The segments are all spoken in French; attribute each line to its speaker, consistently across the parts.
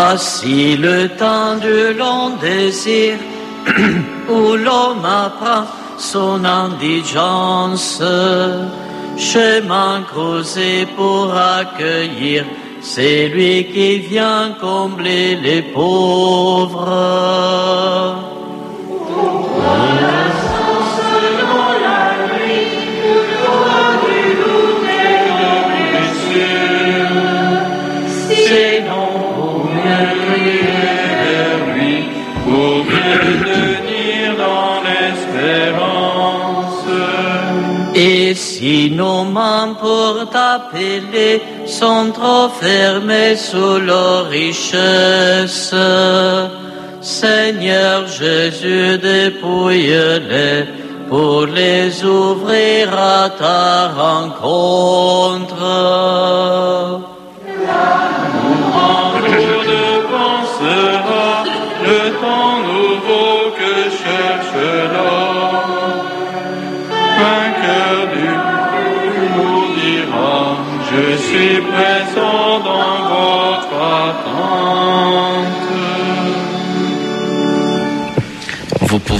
Speaker 1: Voici le temps du long désir où l'homme apprend son indigence, chemin creusé pour accueillir c'est lui qui vient combler les pauvres. Si nos mains pour t'appeler sont trop fermées sous leur richesse, Seigneur Jésus, dépouille-les pour les ouvrir à ta rencontre.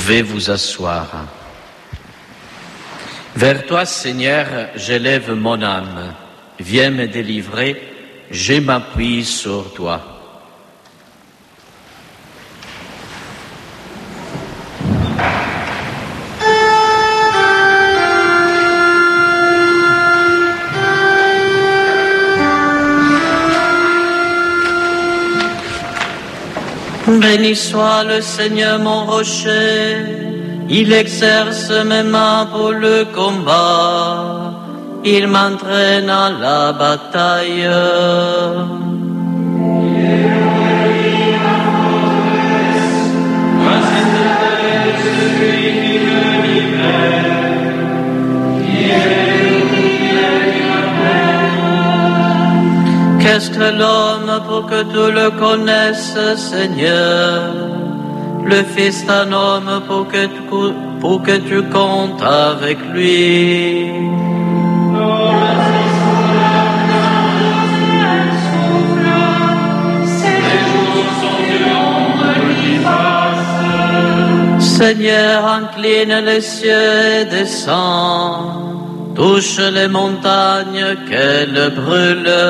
Speaker 1: Pouvez vous asseoir. Vers toi, Seigneur, j'élève mon âme. Viens me délivrer, je m'appuie sur toi. Béni soit le Seigneur mon rocher, il exerce mes mains pour le combat, il m'entraîne à la bataille. Qu'est-ce que l'homme pour que tu le connaisses, Seigneur? Le Fils d'un homme pour que tu, pour que tu comptes avec lui. Seigneur, incline les cieux et descend, touche les montagnes qu'elles brûlent.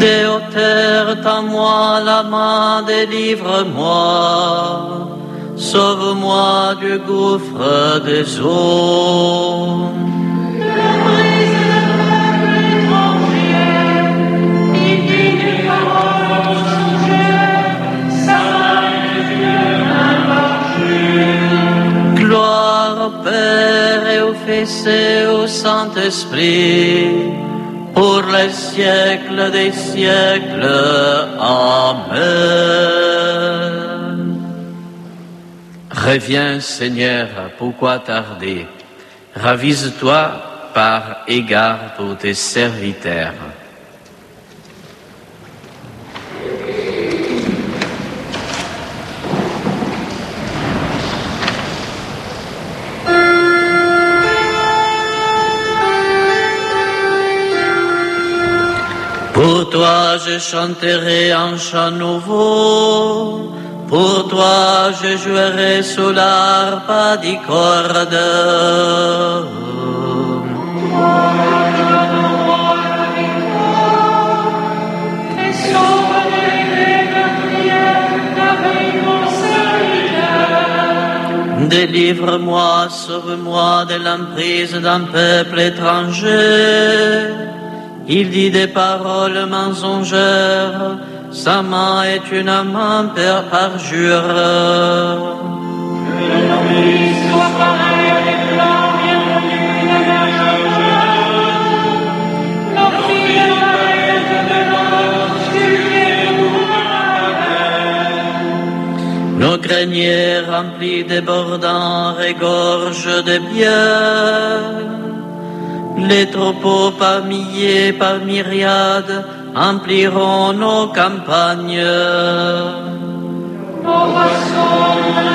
Speaker 1: Des hauteurs, tends-moi la main, délivre-moi, sauve-moi du gouffre des eaux. Père et au Fils et au Saint-Esprit, pour les siècles des siècles. Amen. Reviens, Seigneur, pourquoi tarder Ravise-toi par égard pour tes serviteurs. Pour toi je chanterai un chant nouveau, pour toi je jouerai sous l'arpe à dix cordes. Délivre-moi, sauve-moi de l'emprise d'un peuple étranger. Il dit des paroles mensongères, sa main est une main per parjure. Nos greniers remplis débordants regorgent de biens. Les troupeaux par milliers, par myriades empliront nos campagnes.
Speaker 2: Nos poissons sont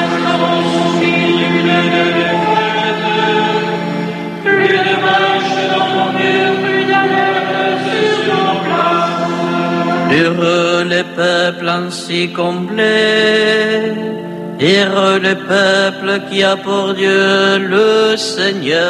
Speaker 1: Heureux les peuples ainsi comblés, heureux le peuple qui a pour Dieu le Seigneur.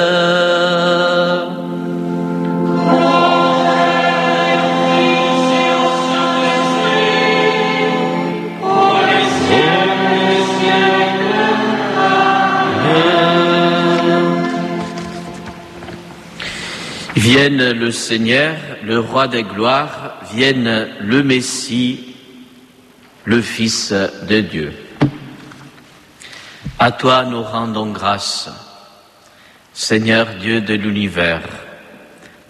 Speaker 1: Vienne le Seigneur, le roi des gloires, vienne le Messie, le Fils de Dieu. À toi nous rendons grâce, Seigneur Dieu de l'univers,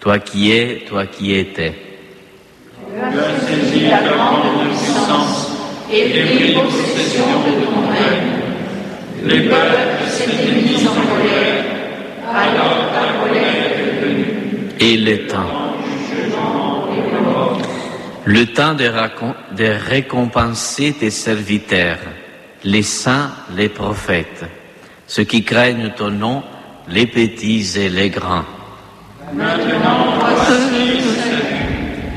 Speaker 1: toi qui es, toi qui étais.
Speaker 2: Tu as saisi la grande puissance et pris possession de ton règne. Les peuples s'étaient mis en colère, alors ta colère est venue.
Speaker 1: et le temps. Le temps de, de récompenser tes serviteurs, les saints, les prophètes, ceux qui craignent ton nom, les petits et les grands.
Speaker 2: Maintenant, voici le salut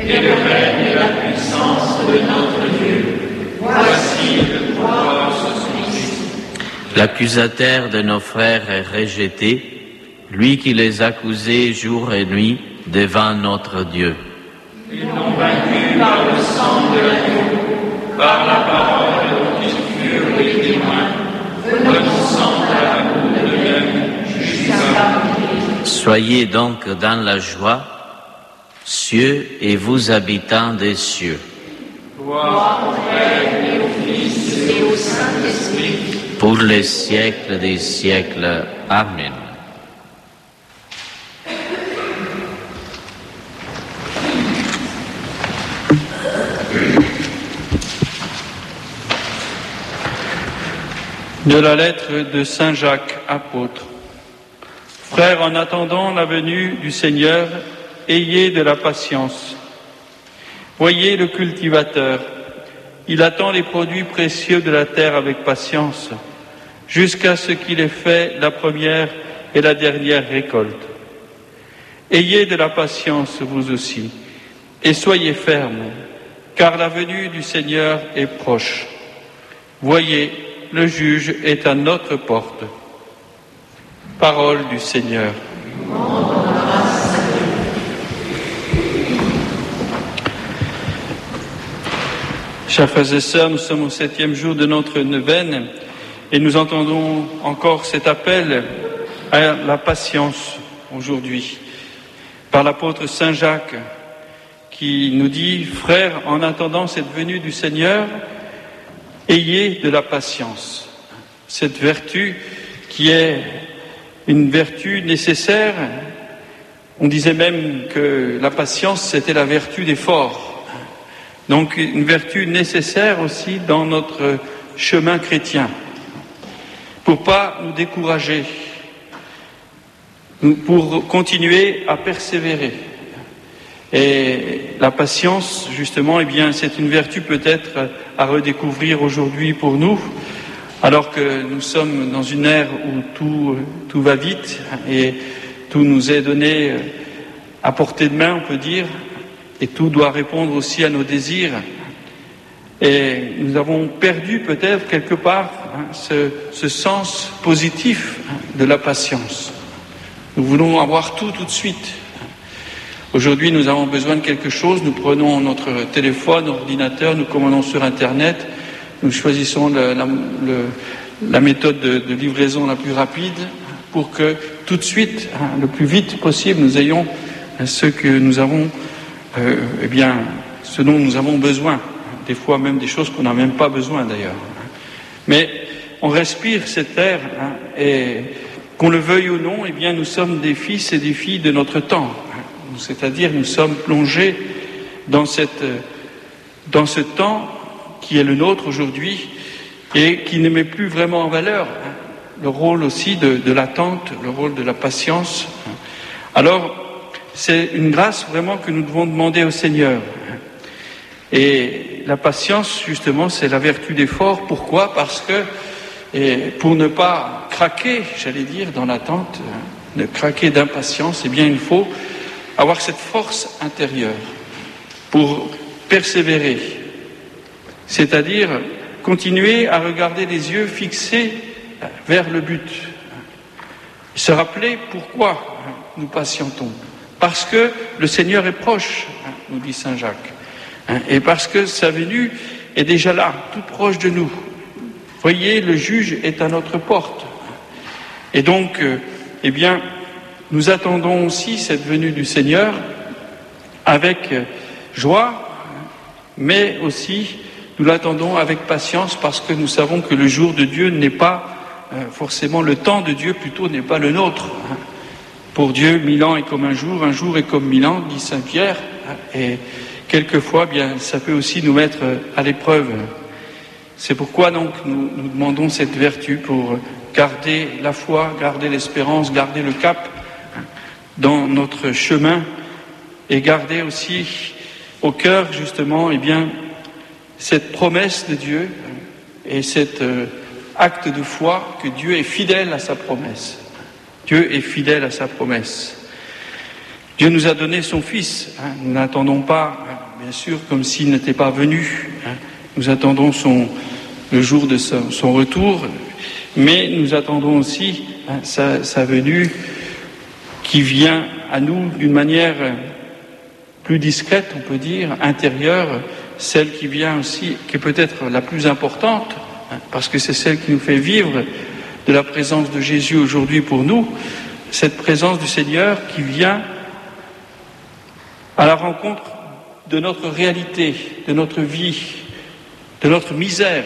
Speaker 2: et le règne et la puissance de notre Dieu. Voici le pouvoir de Christ.
Speaker 1: L'accusateur de nos frères est rejeté, lui qui les accusait jour et nuit devant notre Dieu.
Speaker 2: Ils l'ont vaincu par le sang de l'agneau, par la parole dont ils furent les témoins, renonçant à la boue de même jusqu'à mourir.
Speaker 1: Soyez donc dans la joie, cieux et vous habitants des cieux. Pour les siècles des siècles. Amen.
Speaker 3: De la lettre de Saint Jacques, apôtre. Frères, en attendant la venue du Seigneur, ayez de la patience. Voyez le cultivateur. Il attend les produits précieux de la terre avec patience, jusqu'à ce qu'il ait fait la première et la dernière récolte. Ayez de la patience, vous aussi, et soyez fermes, car la venue du Seigneur est proche. Voyez, le juge est à notre porte. Parole du Seigneur. Chers frères et sœurs, nous sommes au septième jour de notre neuvaine et nous entendons encore cet appel à la patience aujourd'hui par l'apôtre Saint Jacques qui nous dit, frères, en attendant cette venue du Seigneur, ayez de la patience. Cette vertu qui est une vertu nécessaire. On disait même que la patience, c'était la vertu des forts. Donc une vertu nécessaire aussi dans notre chemin chrétien. Pour pas nous décourager, pour continuer à persévérer. Et la patience, justement, eh bien, c'est une vertu peut-être à redécouvrir aujourd'hui pour nous, alors que nous sommes dans une ère où tout, va vite et tout nous est donné à portée de main, on peut dire, et tout doit répondre aussi à nos désirs. Et nous avons perdu peut-être quelque part hein, ce, ce sens positif de la patience. Nous voulons avoir tout tout de suite. Aujourd'hui, nous avons besoin de quelque chose, nous prenons notre téléphone, ordinateur, nous commandons sur Internet, nous choisissons la, méthode de, livraison la plus rapide pour que tout de suite, hein, le plus vite possible, nous ayons hein, ce que nous avons, euh, eh bien, ce dont nous avons besoin. Des fois même des choses qu'on n'a même pas besoin d'ailleurs. Mais on respire cet air hein, et qu'on le veuille ou non, eh bien, nous sommes des fils et des filles de notre temps. C'est-à-dire, nous sommes plongés dans, cette, dans ce temps qui est le nôtre aujourd'hui et qui ne met plus vraiment en valeur hein, le rôle aussi de, de l'attente, le rôle de la patience. Alors, c'est une grâce vraiment que nous devons demander au Seigneur. Et la patience, justement, c'est la vertu d'effort. Pourquoi? Parce que et pour ne pas craquer, j'allais dire, dans l'attente, hein, ne craquer d'impatience, eh bien, il faut avoir cette force intérieure pour persévérer, c'est-à-dire continuer à regarder les yeux fixés vers le but, se rappeler pourquoi nous patientons, parce que le Seigneur est proche, nous dit Saint Jacques, et parce que sa venue est déjà là, tout proche de nous. Voyez, le juge est à notre porte. Et donc, euh, eh bien, nous attendons aussi cette venue du Seigneur avec joie, mais aussi nous l'attendons avec patience parce que nous savons que le jour de Dieu n'est pas euh, forcément le temps de Dieu, plutôt n'est pas le nôtre. Pour Dieu, mille ans est comme un jour, un jour est comme mille ans, dit Saint Pierre. Et quelquefois, bien, ça peut aussi nous mettre à l'épreuve. C'est pourquoi donc nous, nous demandons cette vertu pour garder la foi, garder l'espérance, garder le cap dans notre chemin et garder aussi au cœur justement eh bien cette promesse de Dieu et cet euh, acte de foi que Dieu est fidèle à sa promesse. Dieu est fidèle à sa promesse. Dieu nous a donné son Fils. Hein. Nous n'attendons pas, hein, bien sûr, comme s'il n'était pas venu. Hein. Nous attendons son, le jour de son, retour, mais nous attendons aussi sa, sa venue qui vient à nous d'une manière plus discrète, on peut dire, intérieure, celle qui vient aussi, qui est peut-être la plus importante, hein, parce que c'est celle qui nous fait vivre de la présence de Jésus aujourd'hui pour nous, cette présence du Seigneur qui vient à la rencontre de notre réalité, de notre vie, de notre misère.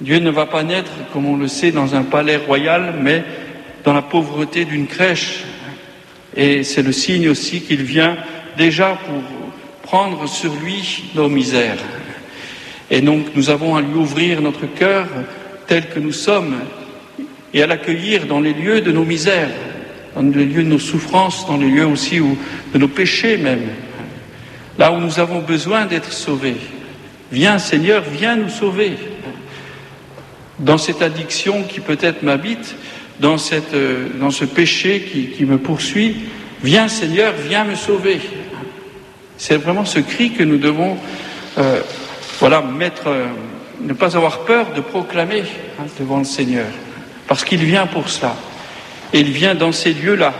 Speaker 3: Dieu ne va pas naître, comme on le sait, dans un palais royal, mais dans la pauvreté d'une crèche. Et c'est le signe aussi qu'il vient déjà pour prendre sur lui nos misères. Et donc nous avons à lui ouvrir notre cœur tel que nous sommes et à l'accueillir dans les lieux de nos misères, dans les lieux de nos souffrances, dans les lieux aussi de nos péchés même, là où nous avons besoin d'être sauvés. Viens Seigneur, viens nous sauver. Dans cette addiction qui peut-être m'habite, dans, dans ce péché qui me poursuit, viens Seigneur, viens me sauver. C'est vraiment ce cri que nous devons, euh, voilà, mettre, euh, ne pas avoir peur de proclamer hein, devant le Seigneur, parce qu'il vient pour cela. Et il vient dans ces lieux-là,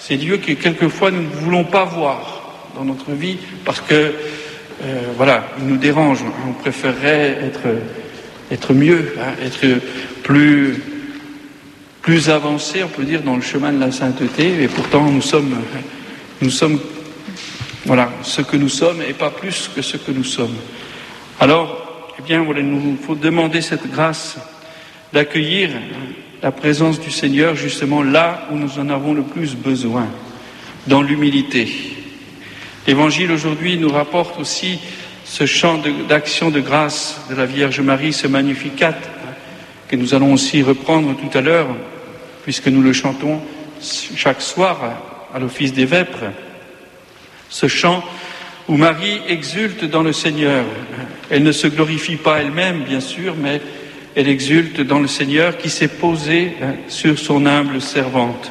Speaker 3: ces lieux que quelquefois nous ne voulons pas voir dans notre vie, parce que, euh, voilà, ils nous dérangent. On préférerait être, être mieux, hein, être plus, plus avancé, on peut dire, dans le chemin de la sainteté, et pourtant nous sommes, nous sommes voilà, ce que nous sommes et pas plus que ce que nous sommes. Alors, eh bien, voilà, nous faut demander cette grâce d'accueillir la présence du Seigneur justement là où nous en avons le plus besoin, dans l'humilité. L'Évangile aujourd'hui nous rapporte aussi ce chant d'action de, grâce de la Vierge Marie, ce Magnificat, que nous allons aussi reprendre tout à l'heure, puisque nous le chantons chaque soir à l'office des vêpres ce chant où Marie exulte dans le Seigneur. Elle ne se glorifie pas elle-même, bien sûr, mais elle exulte dans le Seigneur qui s'est posé hein, sur son humble servante.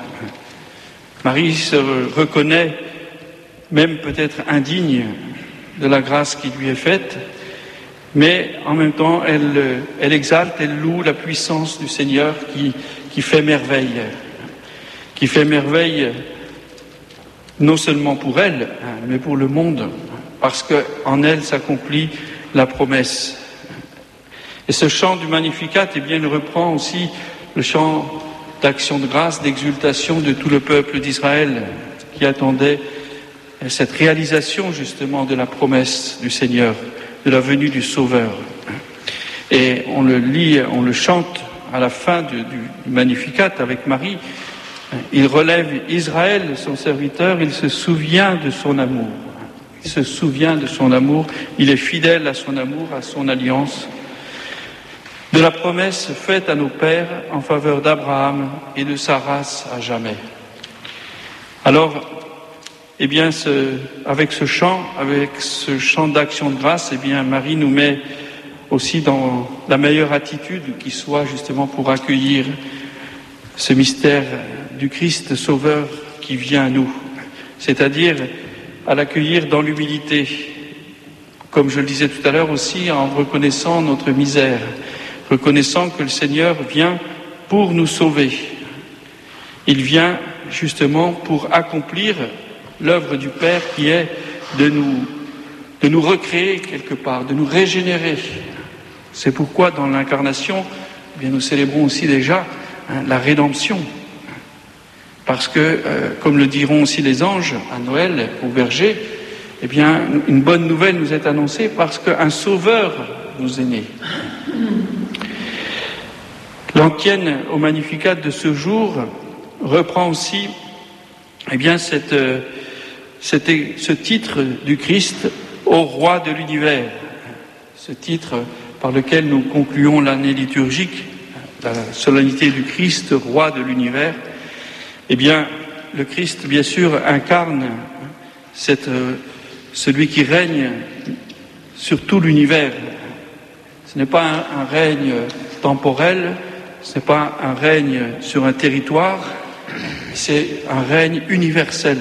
Speaker 3: Marie se reconnaît même peut-être indigne de la grâce qui lui est faite, mais en même temps, elle, elle exalte, elle loue la puissance du Seigneur qui, qui fait merveille, qui fait merveille non seulement pour elle, hein, mais pour le monde, parce qu'en elle s'accomplit la promesse. Et ce chant du Magnificat, eh bien, il reprend aussi le chant d'action de grâce, d'exultation de tout le peuple d'Israël qui attendait cette réalisation justement de la promesse du Seigneur, de la venue du Sauveur. Et on le lit, on le chante à la fin du, du Magnificat avec Marie, il relève Israël, son serviteur, il se souvient de son amour. Il se souvient de son amour, il est fidèle à son amour, à son alliance, de la promesse faite à nos pères en faveur d'Abraham et de sa race à jamais. Alors, eh bien, avec ce chant, avec ce chant d'action de grâce, eh bien, Marie nous met aussi dans la meilleure attitude qui soit justement pour accueillir ce mystère du Christ Sauveur qui vient à nous, c'est-à-dire à, l'accueillir dans l'humilité, comme je le disais tout à l'heure aussi, en reconnaissant notre misère, reconnaissant que le Seigneur vient pour nous sauver. Il vient justement pour accomplir l'œuvre du Père qui est de nous, de nous recréer quelque part, de nous régénérer. C'est pourquoi dans l'incarnation, eh nous célébrons aussi déjà hein, la rédemption. Parce que, euh, comme le diront aussi les anges à Noël, au berger, eh une bonne nouvelle nous est annoncée parce qu'un sauveur nous est né. L'antienne au Magnificat de ce jour reprend aussi eh bien, cette, euh, ce titre du Christ au roi de l'univers, ce titre par lequel nous concluons l'année liturgique, la solennité du Christ, roi de l'univers, eh bien, le Christ, bien sûr, incarne cette, euh, celui qui règne sur tout l'univers. Ce n'est pas un, un règne temporel, ce n'est pas un règne sur un territoire, c'est un règne universel.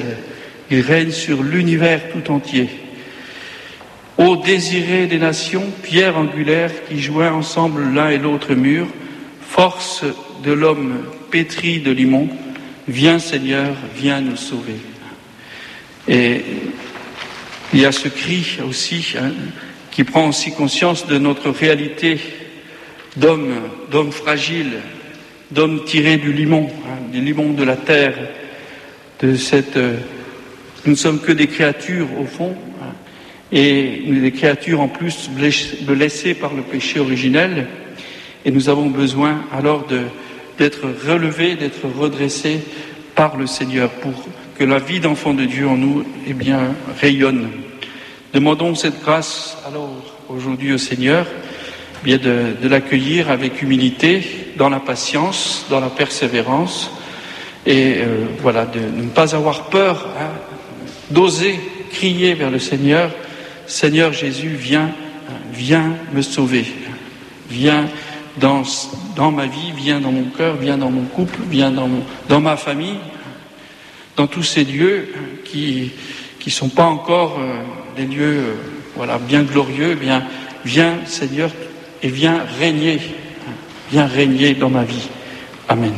Speaker 3: Il règne sur l'univers tout entier. Ô désiré des nations, pierre angulaire qui joint ensemble l'un et l'autre mur, force de l'homme pétri de limon, viens Seigneur, viens nous sauver. Et il y a ce cri aussi hein, qui prend aussi conscience de notre réalité d'homme, d'homme fragile, d'homme tiré du limon, hein, du limon de la terre, de cette. Euh, nous ne sommes que des créatures au fond, hein, et des créatures en plus blessées par le péché originel, et nous avons besoin alors d'être relevés, d'être redressés par le Seigneur pour que la vie d'enfant de Dieu en nous eh bien, rayonne. Demandons cette grâce alors aujourd'hui au Seigneur bien de, l'accueillir avec humilité, dans la patience, dans la persévérance, et euh, voilà, de, ne pas avoir peur, hein, d'oser crier vers le Seigneur, Seigneur Jésus, viens, viens me sauver, viens dans, dans ma vie, viens dans mon cœur, viens dans mon couple, viens dans, ma famille, dans tous ces lieux qui qui sont pas encore euh, des lieux euh, voilà bien glorieux, bien viens Seigneur et viens régner, viens régner dans ma vie. Amen.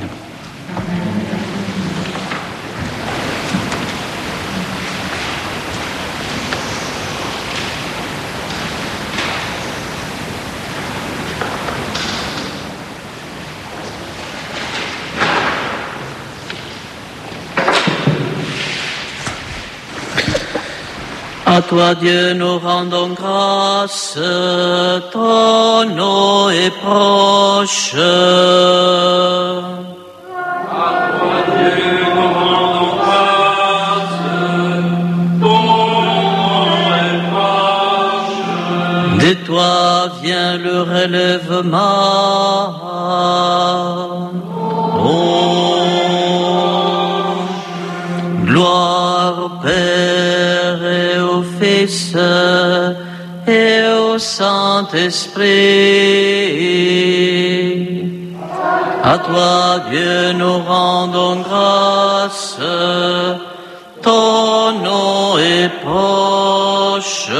Speaker 1: À toi, Dieu, nous rendons grâce, ton nom est proche.
Speaker 2: À toi, Dieu, nous rendons grâce, ton nom est proche.
Speaker 1: De toi vient le relèvement. Saint-Esprit. À toi, Dieu, nous rendons grâce, ton nom est proche.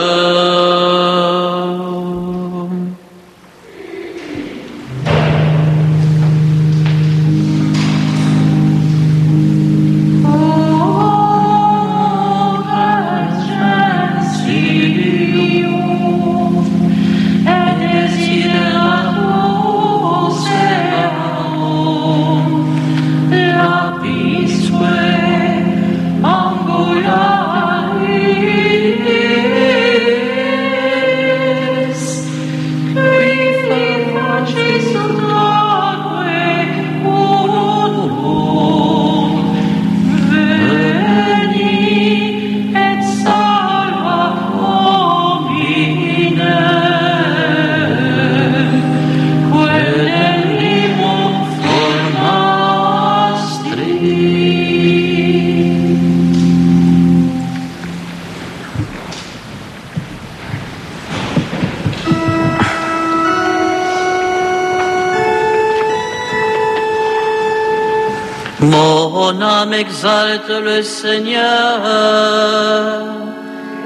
Speaker 1: Exalte le Seigneur,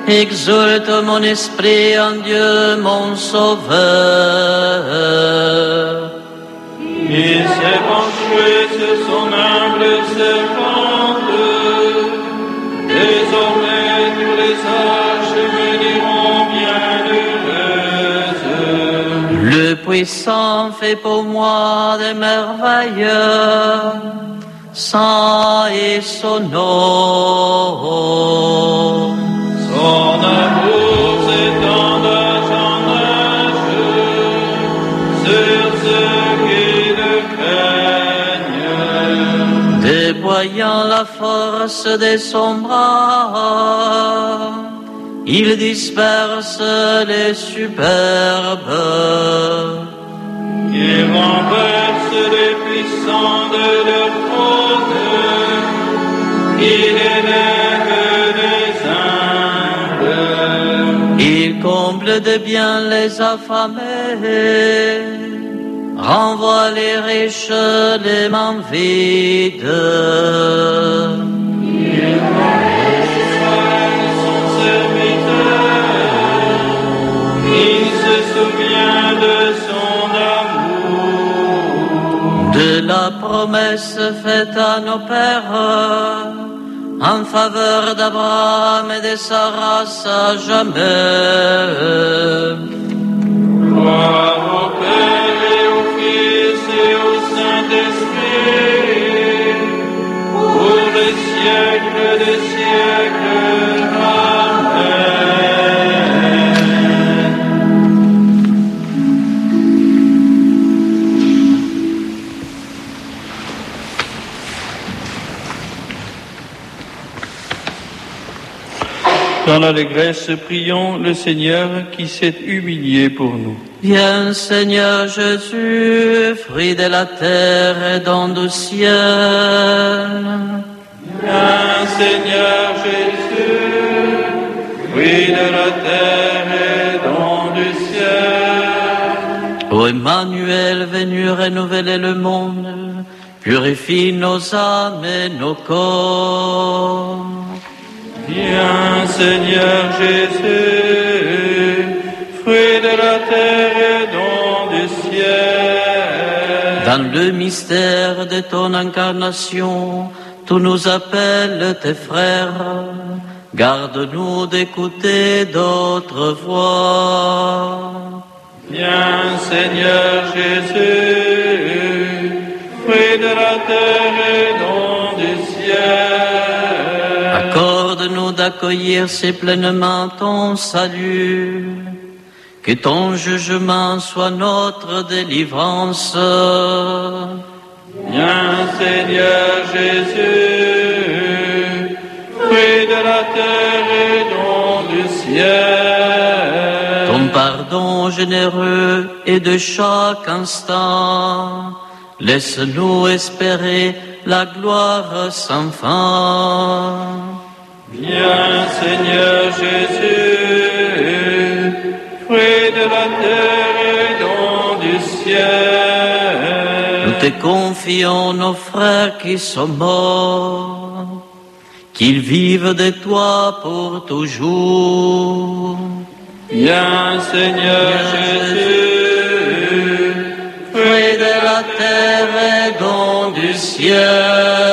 Speaker 1: exulte mon esprit en Dieu mon Sauveur.
Speaker 3: Il s'est penché sur son humble servante, désormais tous les âges me diront bienheureuse.
Speaker 1: Le puissant fait pour moi des merveilles, sans et son nom.
Speaker 3: Son amour s'étend en âge sur ceux qui le craignent.
Speaker 1: Déployant la force de son bras, il disperse les superbes.
Speaker 3: Il renverse les puissants de leur trône, il élève les humbles.
Speaker 1: Il comble de bien les affamés, renvoie les riches les mains vides.
Speaker 3: son serviteur, il se souvient de
Speaker 1: la promesse faite à nos pères en faveur d'Abraham et de sa race à jamais.
Speaker 3: Gloire au Père et au Fils et au Saint-Esprit, pour les siècles des siècles. Dans l'allégresse, prions le Seigneur qui s'est humilié pour nous.
Speaker 1: Viens Seigneur Jésus, fruit de la terre et don du ciel.
Speaker 3: Viens Seigneur Jésus, fruit de la terre et don du ciel.
Speaker 1: Ô Emmanuel, venu renouveler le monde, purifie nos âmes et nos corps.
Speaker 3: Viens Seigneur Jésus, fruit de la terre et don du ciel.
Speaker 1: Dans le mystère de ton incarnation, tu nous appelles tes frères. Garde-nous d'écouter d'autres voix.
Speaker 3: Viens Seigneur Jésus, fruit de la terre et don du ciel.
Speaker 1: Accorde-nous d'accueillir si pleinement ton salut. Que ton jugement soit notre délivrance.
Speaker 3: Viens Seigneur Jésus, fruit de la terre et don du ciel.
Speaker 1: Ton pardon généreux et de chaque instant. Laisse-nous espérer la gloire sans fin.
Speaker 3: Viens Seigneur Jésus, fruit de la terre et don du ciel.
Speaker 1: Nous te confions nos frères qui sont morts, qu'ils vivent de toi pour toujours.
Speaker 3: Viens Seigneur Jésus,
Speaker 1: Fruit de la terre et don du ciel.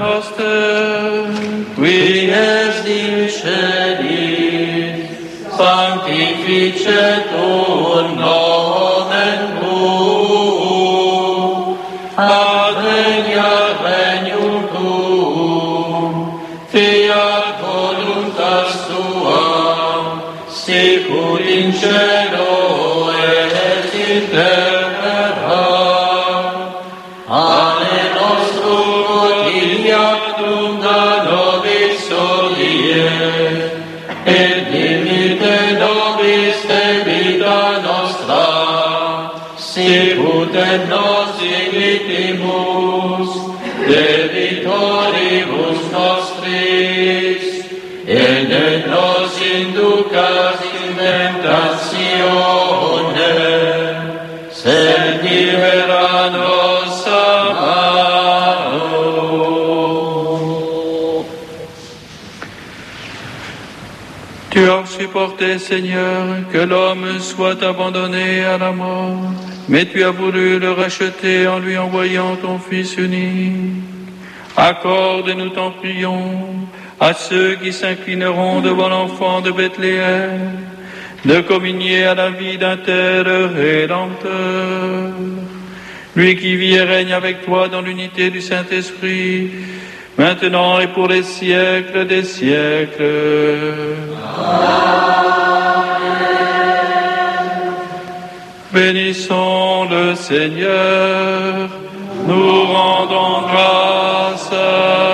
Speaker 3: Pater noster, qui
Speaker 1: es in Seigneur, que l'homme soit abandonné à la mort, mais tu as voulu le racheter en lui envoyant ton Fils unique. Accorde, nous t'en prions, à ceux qui s'inclineront devant l'enfant de Bethléem, de communier à la vie d'un tel Rédempteur. Lui qui vit et règne avec toi dans l'unité du Saint-Esprit, maintenant et pour les siècles des siècles. Bénissons le Seigneur, nous rendons grâce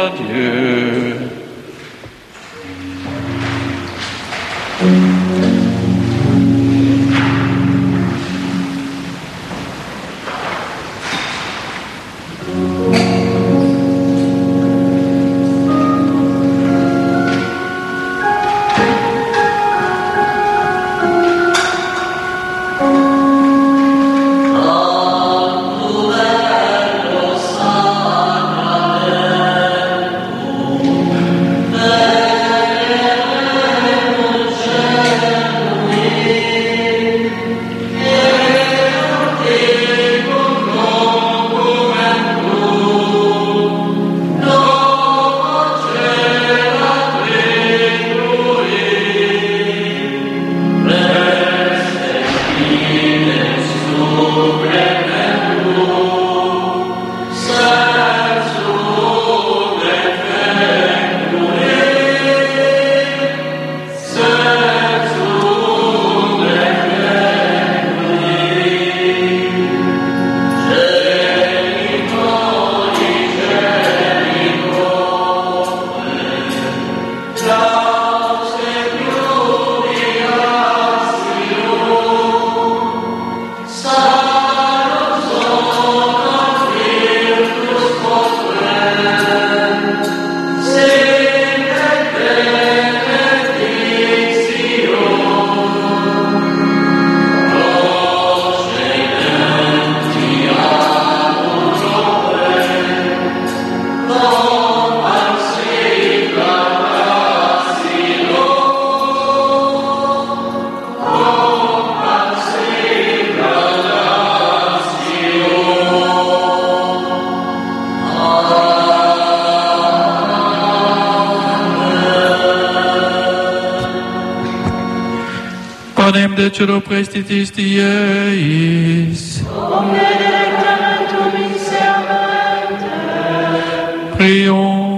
Speaker 1: Prions.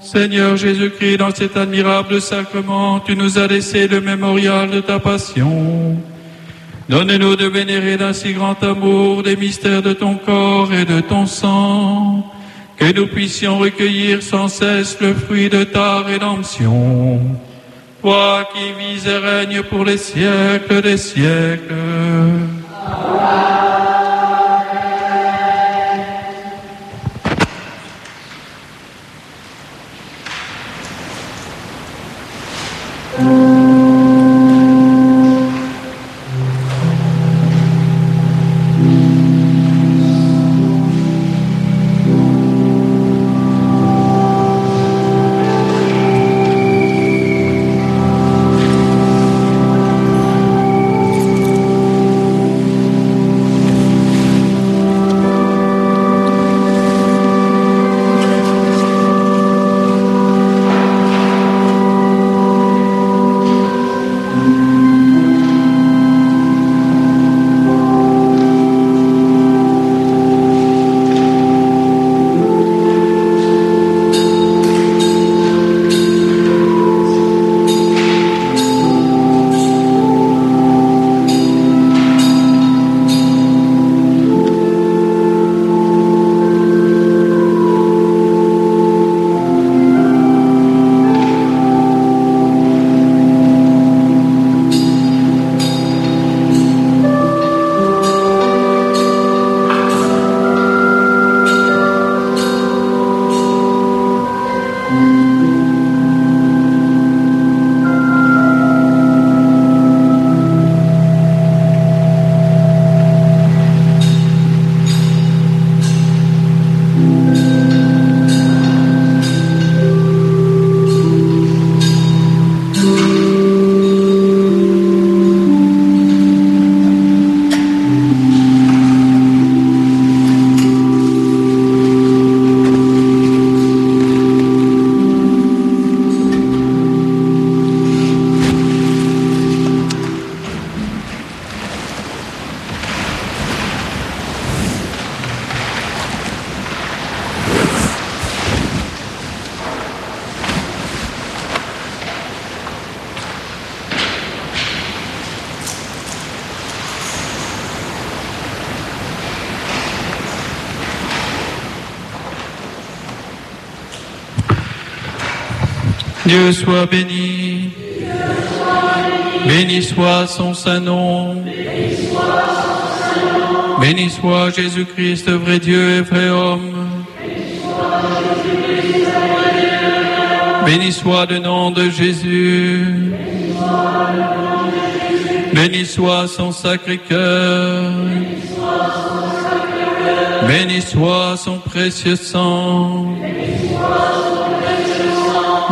Speaker 1: Seigneur Jésus-Christ, dans cet admirable sacrement, tu nous as laissé le mémorial de ta passion. Donne-nous de vénérer d'un si grand amour les mystères de ton corps et de ton sang, que nous puissions recueillir sans cesse le fruit de ta rédemption. Toi qui vis et règnes pour les siècles des siècles.
Speaker 3: Dieu soit béni. Béni soit son saint nom. Béni soit Jésus-Christ, vrai Dieu et vrai homme. Béni soit le nom de Jésus. Béni soit son sacré cœur. Béni soit son précieux sang.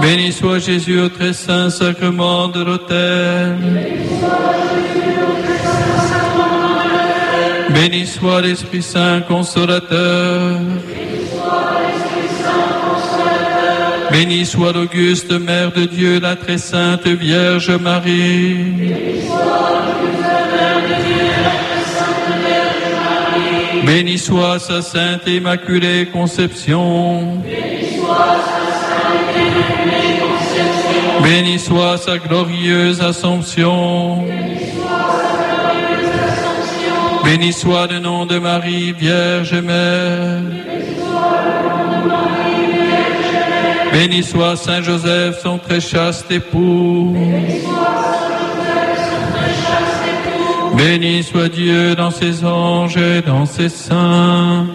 Speaker 3: Béni soit Jésus au très saint sacrement de l'autel. Béni soit l'Esprit Saint consolateur. Béni soit l'auguste Mère de Dieu, la très sainte Vierge Marie. Béni soit sa sainte immaculée conception. Béni soit sa glorieuse assomption. Béni soit le nom de Marie, Vierge Mère. Béni soit Saint Joseph, son très chaste époux. Béni soit Dieu dans ses anges et dans ses saints.